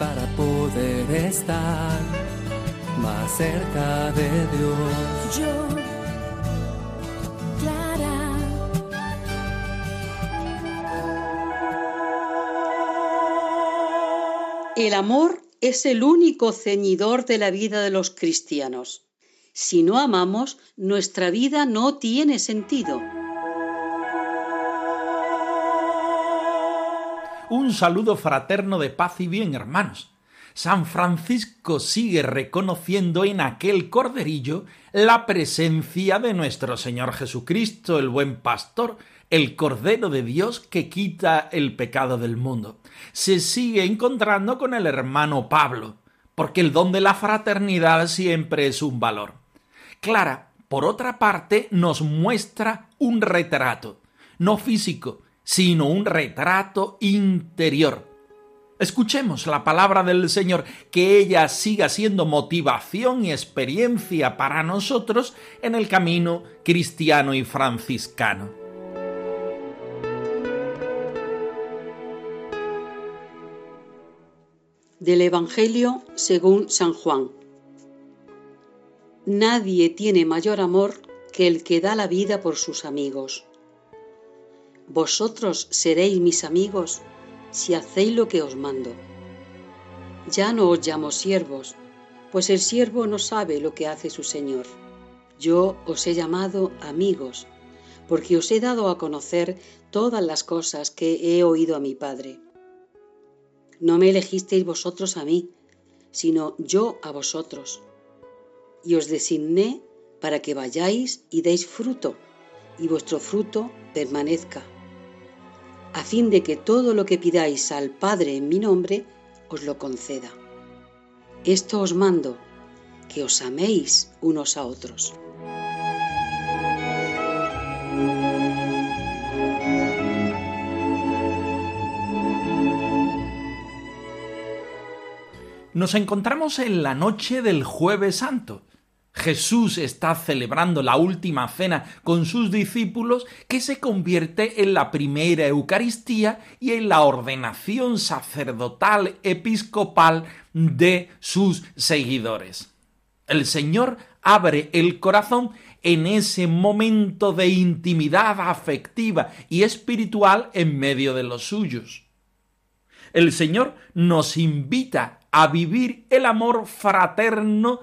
Para poder estar más cerca de Dios. Yo, Clara. El amor es el único ceñidor de la vida de los cristianos. Si no amamos, nuestra vida no tiene sentido. Un saludo fraterno de paz y bien, hermanos. San Francisco sigue reconociendo en aquel corderillo la presencia de nuestro Señor Jesucristo, el buen pastor, el Cordero de Dios que quita el pecado del mundo. Se sigue encontrando con el hermano Pablo, porque el don de la fraternidad siempre es un valor. Clara, por otra parte, nos muestra un retrato, no físico, sino un retrato interior. Escuchemos la palabra del Señor, que ella siga siendo motivación y experiencia para nosotros en el camino cristiano y franciscano. Del Evangelio según San Juan. Nadie tiene mayor amor que el que da la vida por sus amigos. Vosotros seréis mis amigos si hacéis lo que os mando. Ya no os llamo siervos, pues el siervo no sabe lo que hace su Señor. Yo os he llamado amigos, porque os he dado a conocer todas las cosas que he oído a mi Padre. No me elegisteis vosotros a mí, sino yo a vosotros. Y os designé para que vayáis y deis fruto, y vuestro fruto permanezca, a fin de que todo lo que pidáis al Padre en mi nombre, os lo conceda. Esto os mando, que os améis unos a otros. Nos encontramos en la noche del jueves santo. Jesús está celebrando la última cena con sus discípulos que se convierte en la primera Eucaristía y en la ordenación sacerdotal episcopal de sus seguidores. El Señor abre el corazón en ese momento de intimidad afectiva y espiritual en medio de los suyos. El Señor nos invita a vivir el amor fraterno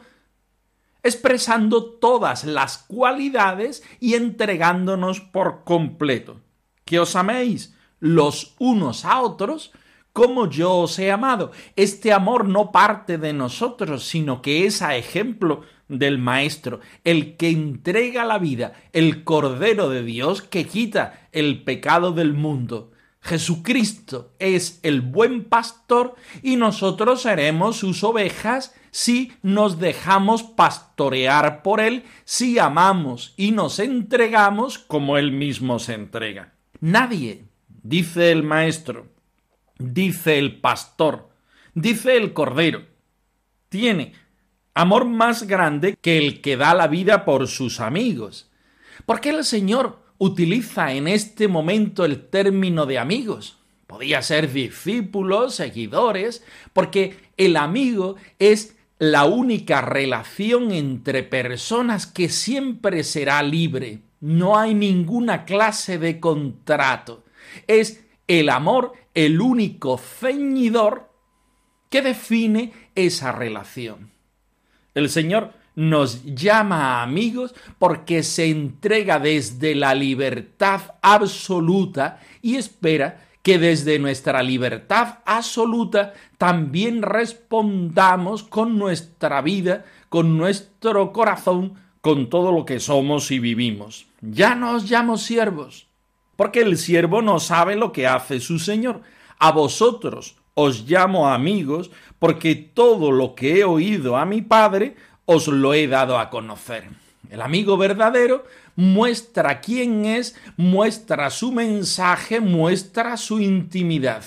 expresando todas las cualidades y entregándonos por completo. Que os améis los unos a otros como yo os he amado. Este amor no parte de nosotros, sino que es a ejemplo del Maestro, el que entrega la vida, el Cordero de Dios que quita el pecado del mundo. Jesucristo es el buen pastor y nosotros seremos sus ovejas si nos dejamos pastorear por Él, si amamos y nos entregamos como Él mismo se entrega. Nadie, dice el Maestro, dice el pastor, dice el Cordero, tiene amor más grande que el que da la vida por sus amigos. Porque el Señor utiliza en este momento el término de amigos. Podía ser discípulos, seguidores, porque el amigo es la única relación entre personas que siempre será libre. No hay ninguna clase de contrato. Es el amor el único ceñidor que define esa relación. El Señor nos llama amigos porque se entrega desde la libertad absoluta y espera que desde nuestra libertad absoluta también respondamos con nuestra vida, con nuestro corazón, con todo lo que somos y vivimos. Ya no os llamo siervos, porque el siervo no sabe lo que hace su señor. A vosotros os llamo amigos, porque todo lo que he oído a mi Padre os lo he dado a conocer. El amigo verdadero muestra quién es, muestra su mensaje, muestra su intimidad.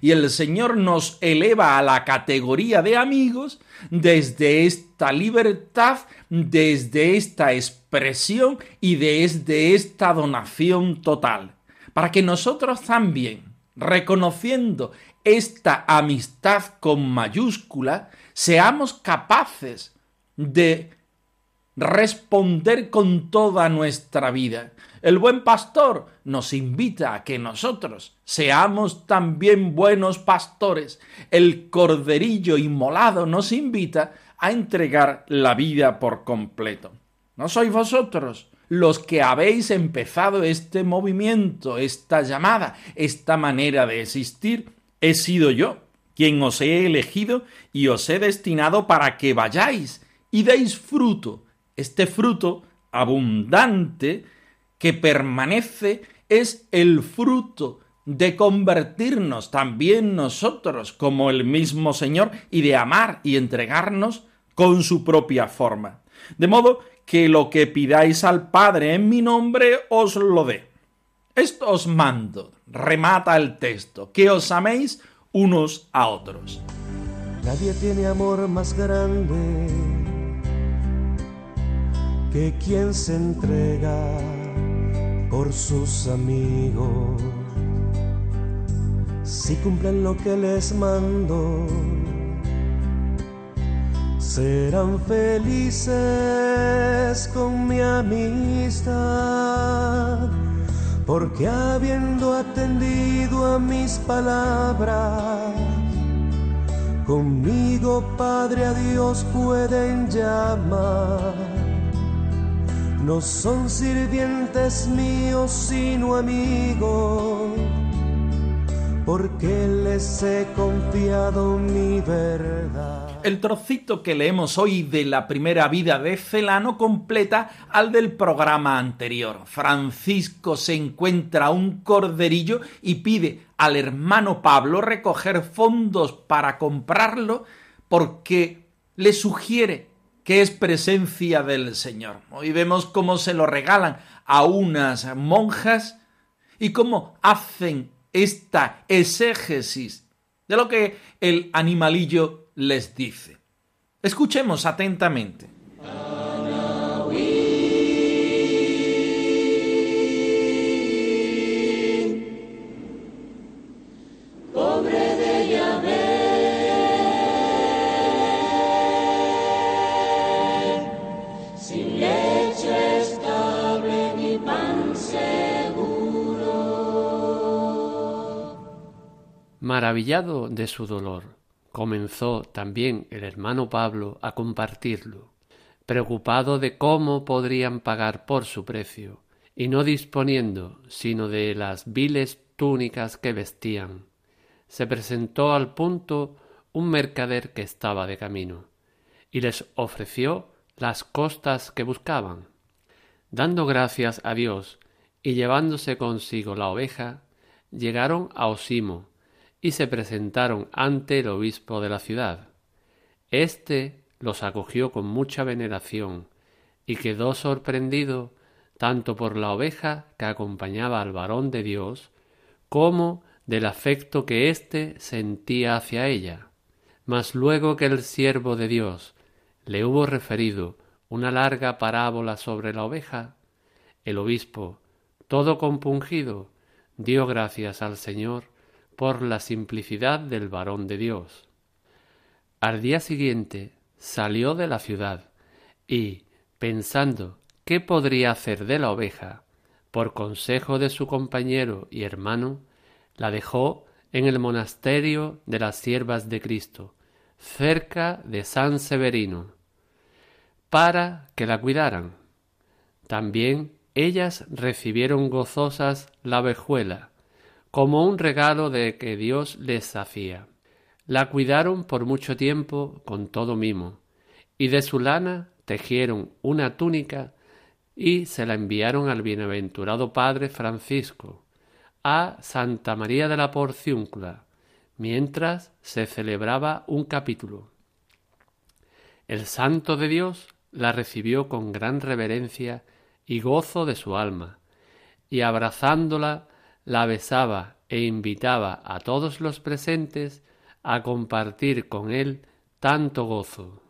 Y el Señor nos eleva a la categoría de amigos desde esta libertad, desde esta expresión y desde esta donación total, para que nosotros también, reconociendo esta amistad con mayúscula, seamos capaces de responder con toda nuestra vida. El buen pastor nos invita a que nosotros seamos también buenos pastores. El corderillo inmolado nos invita a entregar la vida por completo. ¿No sois vosotros los que habéis empezado este movimiento, esta llamada, esta manera de existir? He sido yo quien os he elegido y os he destinado para que vayáis y deis fruto. Este fruto abundante que permanece es el fruto de convertirnos también nosotros como el mismo Señor y de amar y entregarnos con su propia forma. De modo que lo que pidáis al Padre en mi nombre os lo dé. Esto os mando, remata el texto, que os améis unos a otros. Nadie tiene amor más grande que quien se entrega por sus amigos. Si cumplen lo que les mando, serán felices con mi amistad, porque habiendo atendido a mis palabras, conmigo Padre a Dios pueden llamar no son sirvientes míos sino amigos, porque les he confiado mi verdad. El trocito que leemos hoy de la primera vida de Celano completa al del programa anterior. Francisco se encuentra un corderillo y pide al hermano Pablo recoger fondos para comprarlo porque le sugiere que es presencia del Señor. Hoy vemos cómo se lo regalan a unas monjas y cómo hacen esta exégesis de lo que el animalillo les dice. Escuchemos atentamente. De su dolor, comenzó también el hermano Pablo a compartirlo, preocupado de cómo podrían pagar por su precio, y no disponiendo sino de las viles túnicas que vestían. Se presentó al punto un mercader que estaba de camino, y les ofreció las costas que buscaban. Dando gracias a Dios y llevándose consigo la oveja, llegaron a Osimo, y se presentaron ante el obispo de la ciudad. Este los acogió con mucha veneración y quedó sorprendido tanto por la oveja que acompañaba al varón de Dios como del afecto que éste sentía hacia ella. Mas luego que el siervo de Dios le hubo referido una larga parábola sobre la oveja, el obispo, todo compungido, dio gracias al Señor por la simplicidad del varón de Dios. Al día siguiente salió de la ciudad y, pensando qué podría hacer de la oveja, por consejo de su compañero y hermano, la dejó en el monasterio de las siervas de Cristo, cerca de San Severino, para que la cuidaran. También ellas recibieron gozosas la vejuela, como un regalo de que Dios les hacía. La cuidaron por mucho tiempo con todo mimo, y de su lana tejieron una túnica y se la enviaron al bienaventurado padre Francisco, a Santa María de la Porciúncula, mientras se celebraba un capítulo. El santo de Dios la recibió con gran reverencia y gozo de su alma, y abrazándola la besaba e invitaba a todos los presentes a compartir con él tanto gozo.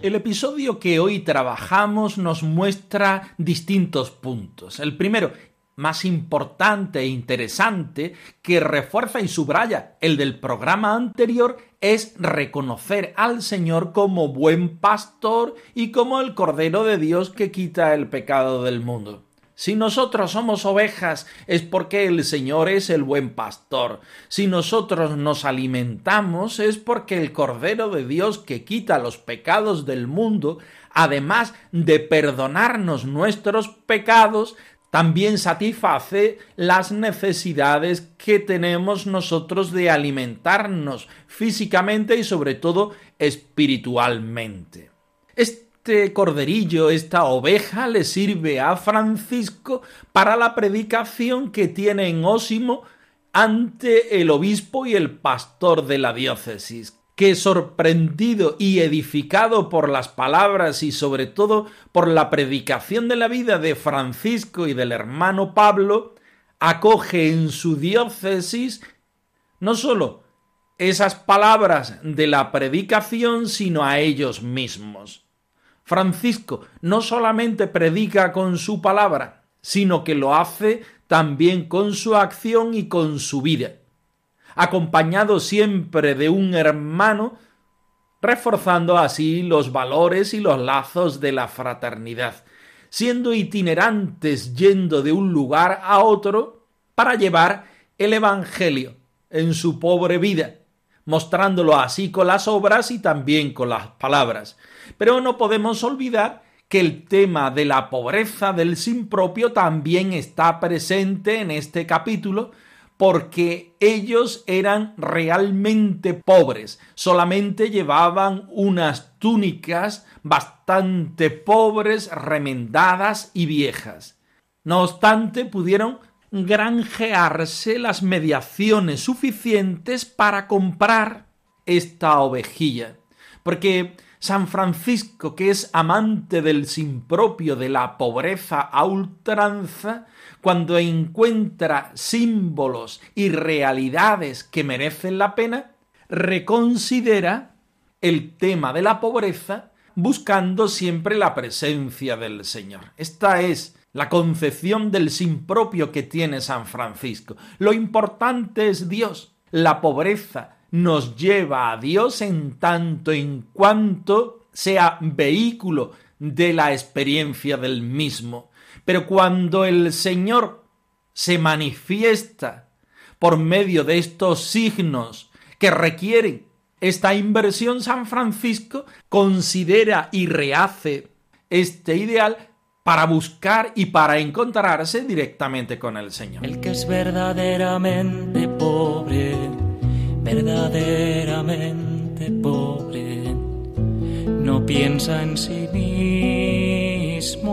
El episodio que hoy trabajamos nos muestra distintos puntos. El primero, más importante e interesante, que refuerza y subraya el del programa anterior, es reconocer al Señor como buen pastor y como el Cordero de Dios que quita el pecado del mundo. Si nosotros somos ovejas es porque el Señor es el buen pastor. Si nosotros nos alimentamos es porque el Cordero de Dios que quita los pecados del mundo, además de perdonarnos nuestros pecados, también satisface las necesidades que tenemos nosotros de alimentarnos físicamente y sobre todo espiritualmente. Este corderillo, esta oveja, le sirve a Francisco para la predicación que tiene en Ósimo ante el obispo y el pastor de la diócesis, que sorprendido y edificado por las palabras y sobre todo por la predicación de la vida de Francisco y del hermano Pablo, acoge en su diócesis no sólo esas palabras de la predicación, sino a ellos mismos. Francisco no solamente predica con su palabra, sino que lo hace también con su acción y con su vida, acompañado siempre de un hermano, reforzando así los valores y los lazos de la fraternidad, siendo itinerantes yendo de un lugar a otro para llevar el Evangelio en su pobre vida, mostrándolo así con las obras y también con las palabras. Pero no podemos olvidar que el tema de la pobreza del sin propio también está presente en este capítulo porque ellos eran realmente pobres, solamente llevaban unas túnicas bastante pobres, remendadas y viejas. No obstante, pudieron granjearse las mediaciones suficientes para comprar esta ovejilla. Porque San Francisco, que es amante del sin propio, de la pobreza a ultranza, cuando encuentra símbolos y realidades que merecen la pena, reconsidera el tema de la pobreza buscando siempre la presencia del Señor. Esta es la concepción del sin propio que tiene San Francisco. Lo importante es Dios. La pobreza nos lleva a Dios en tanto en cuanto sea vehículo de la experiencia del mismo. Pero cuando el Señor se manifiesta por medio de estos signos que requieren esta inversión, San Francisco considera y rehace este ideal para buscar y para encontrarse directamente con el Señor. El que es verdaderamente pobre, verdaderamente pobre, no piensa en sí mismo.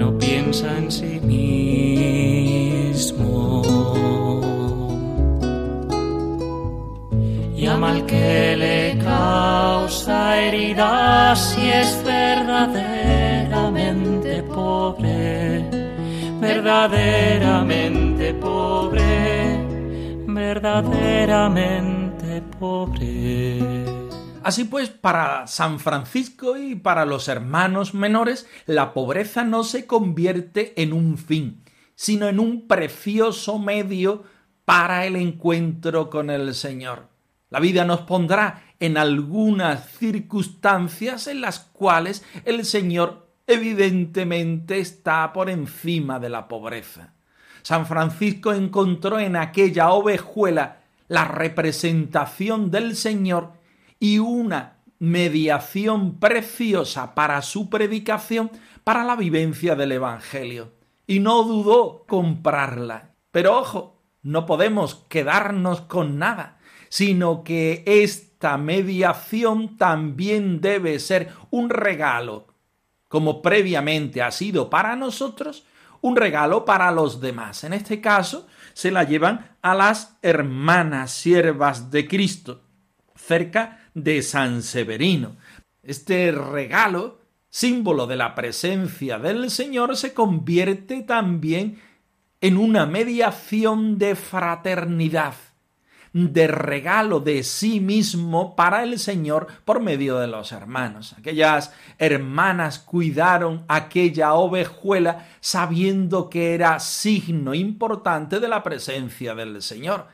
No piensa en sí mismo. Llama al que le heridas si es verdaderamente pobre, verdaderamente pobre, verdaderamente pobre. Así pues, para San Francisco y para los hermanos menores, la pobreza no se convierte en un fin, sino en un precioso medio para el encuentro con el Señor. La vida nos pondrá en algunas circunstancias en las cuales el Señor evidentemente está por encima de la pobreza. San Francisco encontró en aquella ovejuela la representación del Señor y una mediación preciosa para su predicación, para la vivencia del Evangelio. Y no dudó comprarla. Pero ojo, no podemos quedarnos con nada, sino que esta mediación también debe ser un regalo, como previamente ha sido para nosotros, un regalo para los demás. En este caso, se la llevan a las hermanas siervas de Cristo, cerca de San Severino. Este regalo, símbolo de la presencia del Señor, se convierte también en una mediación de fraternidad, de regalo de sí mismo para el Señor por medio de los hermanos. Aquellas hermanas cuidaron aquella ovejuela sabiendo que era signo importante de la presencia del Señor.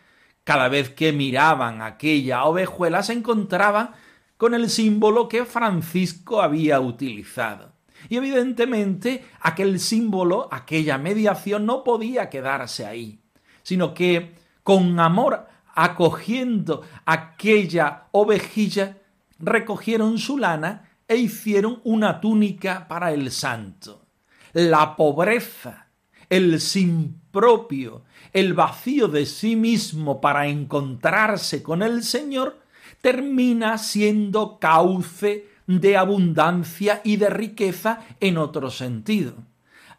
Cada vez que miraban aquella ovejuela se encontraban con el símbolo que Francisco había utilizado. Y evidentemente aquel símbolo, aquella mediación no podía quedarse ahí, sino que con amor acogiendo aquella ovejilla, recogieron su lana e hicieron una túnica para el santo. La pobreza, el sin propio, el vacío de sí mismo para encontrarse con el Señor, termina siendo cauce de abundancia y de riqueza en otro sentido.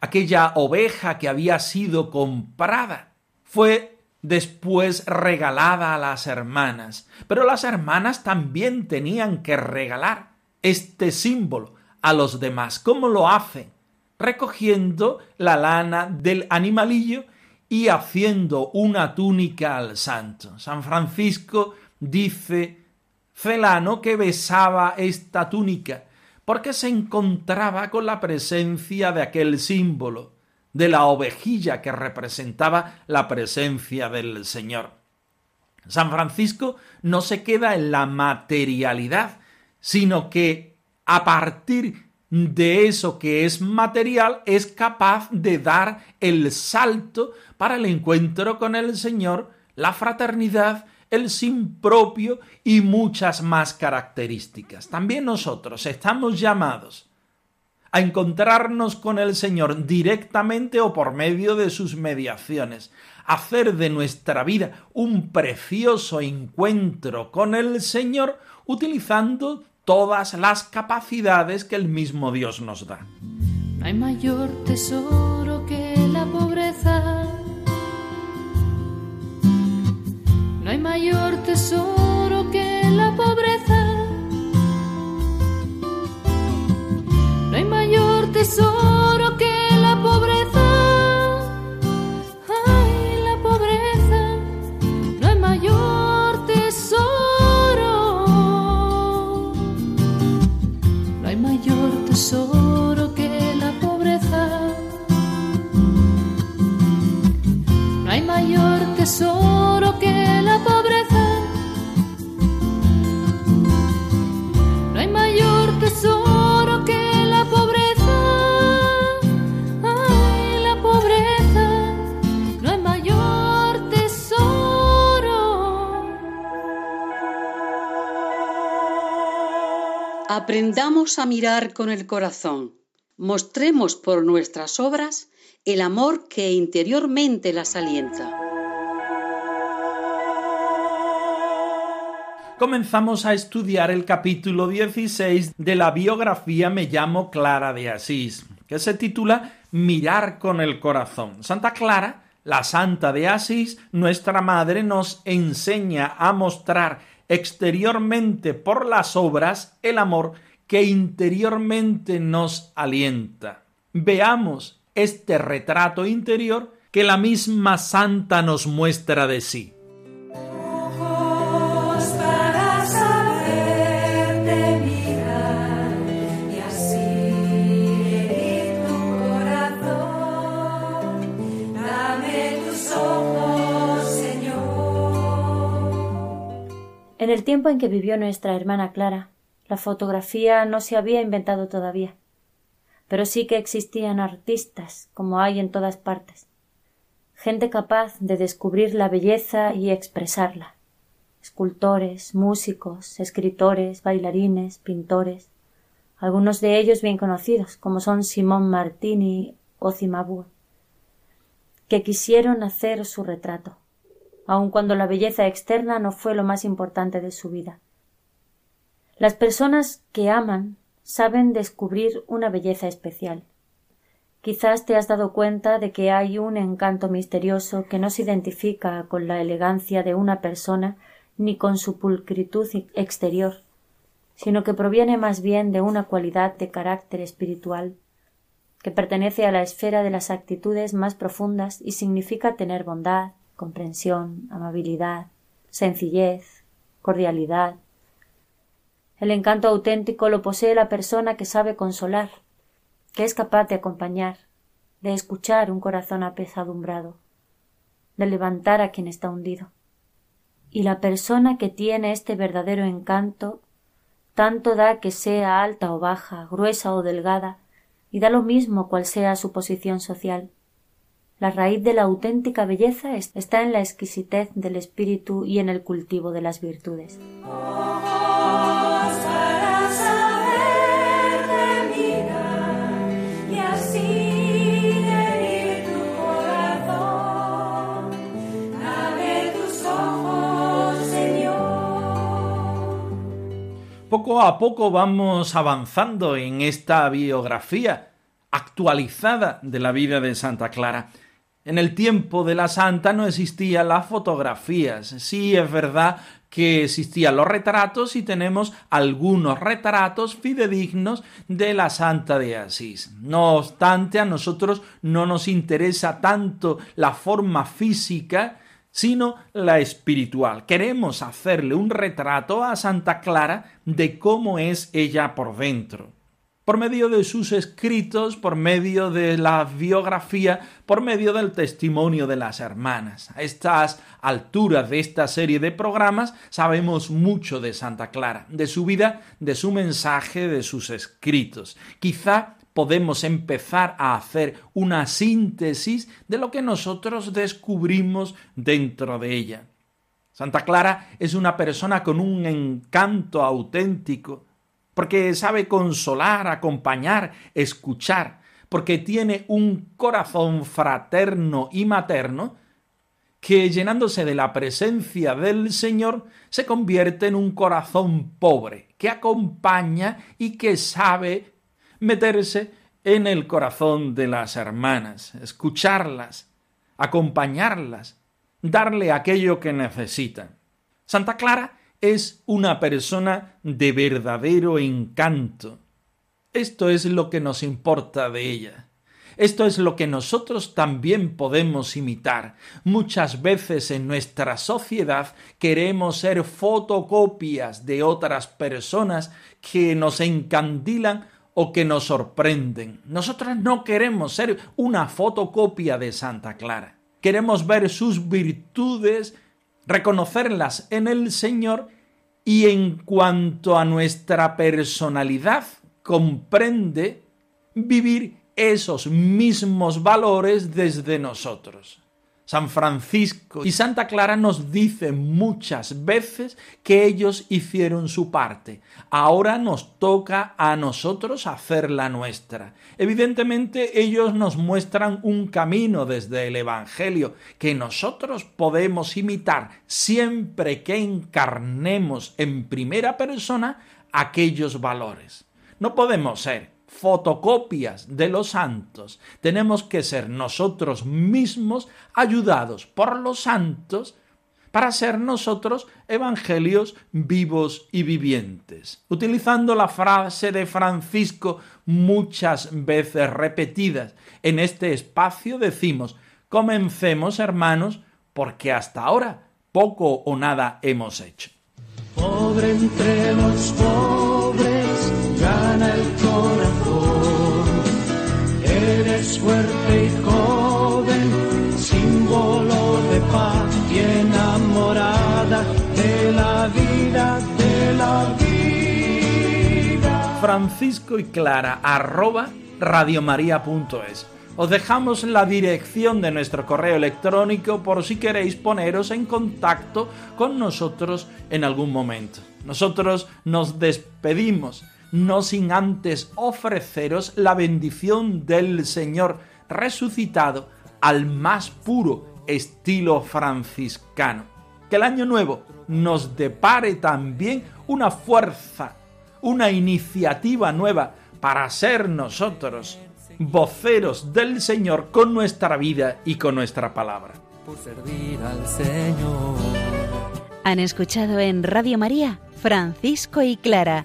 Aquella oveja que había sido comprada fue después regalada a las hermanas, pero las hermanas también tenían que regalar este símbolo a los demás. ¿Cómo lo hacen? Recogiendo la lana del animalillo y haciendo una túnica al santo. San Francisco dice Celano que besaba esta túnica, porque se encontraba con la presencia de aquel símbolo, de la ovejilla que representaba la presencia del Señor. San Francisco no se queda en la materialidad, sino que a partir de eso que es material es capaz de dar el salto para el encuentro con el Señor, la fraternidad el sin propio y muchas más características. También nosotros estamos llamados a encontrarnos con el Señor directamente o por medio de sus mediaciones, hacer de nuestra vida un precioso encuentro con el Señor utilizando todas las capacidades que el mismo Dios nos da. No hay mayor tesoro que la pobreza No hay mayor tesoro que la pobreza. Tesoro Aprendamos a mirar con el corazón. Mostremos por nuestras obras el amor que interiormente las alienta. Comenzamos a estudiar el capítulo 16 de la biografía Me llamo Clara de Asís, que se titula Mirar con el corazón. Santa Clara, la Santa de Asís, nuestra Madre, nos enseña a mostrar exteriormente por las obras el amor que interiormente nos alienta. Veamos este retrato interior que la misma santa nos muestra de sí. En el tiempo en que vivió nuestra hermana Clara, la fotografía no se había inventado todavía, pero sí que existían artistas, como hay en todas partes, gente capaz de descubrir la belleza y expresarla. escultores, músicos, escritores, bailarines, pintores, algunos de ellos bien conocidos, como son Simón Martini o Cimabue, que quisieron hacer su retrato, aun cuando la belleza externa no fue lo más importante de su vida. Las personas que aman saben descubrir una belleza especial. Quizás te has dado cuenta de que hay un encanto misterioso que no se identifica con la elegancia de una persona ni con su pulcritud exterior, sino que proviene más bien de una cualidad de carácter espiritual que pertenece a la esfera de las actitudes más profundas y significa tener bondad, comprensión, amabilidad, sencillez, cordialidad. El encanto auténtico lo posee la persona que sabe consolar, que es capaz de acompañar, de escuchar un corazón apesadumbrado, de levantar a quien está hundido. Y la persona que tiene este verdadero encanto tanto da que sea alta o baja, gruesa o delgada, y da lo mismo cual sea su posición social. La raíz de la auténtica belleza está en la exquisitez del espíritu y en el cultivo de las virtudes. Poco a poco vamos avanzando en esta biografía actualizada de la vida de Santa Clara. En el tiempo de la santa no existían las fotografías. Sí es verdad que existían los retratos y tenemos algunos retratos fidedignos de la Santa de Asís. No obstante, a nosotros no nos interesa tanto la forma física, sino la espiritual. Queremos hacerle un retrato a Santa Clara de cómo es ella por dentro. Por medio de sus escritos, por medio de la biografía, por medio del testimonio de las hermanas. A estas alturas de esta serie de programas sabemos mucho de Santa Clara, de su vida, de su mensaje, de sus escritos. Quizá podemos empezar a hacer una síntesis de lo que nosotros descubrimos dentro de ella. Santa Clara es una persona con un encanto auténtico, porque sabe consolar, acompañar, escuchar, porque tiene un corazón fraterno y materno que llenándose de la presencia del Señor se convierte en un corazón pobre, que acompaña y que sabe meterse en el corazón de las hermanas, escucharlas, acompañarlas, darle aquello que necesitan. Santa Clara es una persona de verdadero encanto. Esto es lo que nos importa de ella. Esto es lo que nosotros también podemos imitar. Muchas veces en nuestra sociedad queremos ser fotocopias de otras personas que nos encandilan o que nos sorprenden. Nosotros no queremos ser una fotocopia de Santa Clara. Queremos ver sus virtudes, reconocerlas en el Señor y en cuanto a nuestra personalidad comprende vivir esos mismos valores desde nosotros. San Francisco y Santa Clara nos dicen muchas veces que ellos hicieron su parte. Ahora nos toca a nosotros hacer la nuestra. Evidentemente ellos nos muestran un camino desde el Evangelio que nosotros podemos imitar siempre que encarnemos en primera persona aquellos valores. No podemos ser fotocopias de los santos. Tenemos que ser nosotros mismos ayudados por los santos para ser nosotros evangelios vivos y vivientes. Utilizando la frase de Francisco muchas veces repetidas en este espacio decimos, comencemos hermanos, porque hasta ahora poco o nada hemos hecho. Pobre entre los pobres, gana el Eres y joven, símbolo de paz y enamorada de la vida, de la vida. Francisco y Clara, arroba radiomaria.es. Os dejamos la dirección de nuestro correo electrónico por si queréis poneros en contacto con nosotros en algún momento. Nosotros nos despedimos, no sin antes ofreceros la bendición del Señor resucitado al más puro estilo franciscano. Que el año nuevo nos depare también una fuerza, una iniciativa nueva para ser nosotros voceros del Señor con nuestra vida y con nuestra palabra. Por servir al Señor. Han escuchado en Radio María Francisco y Clara,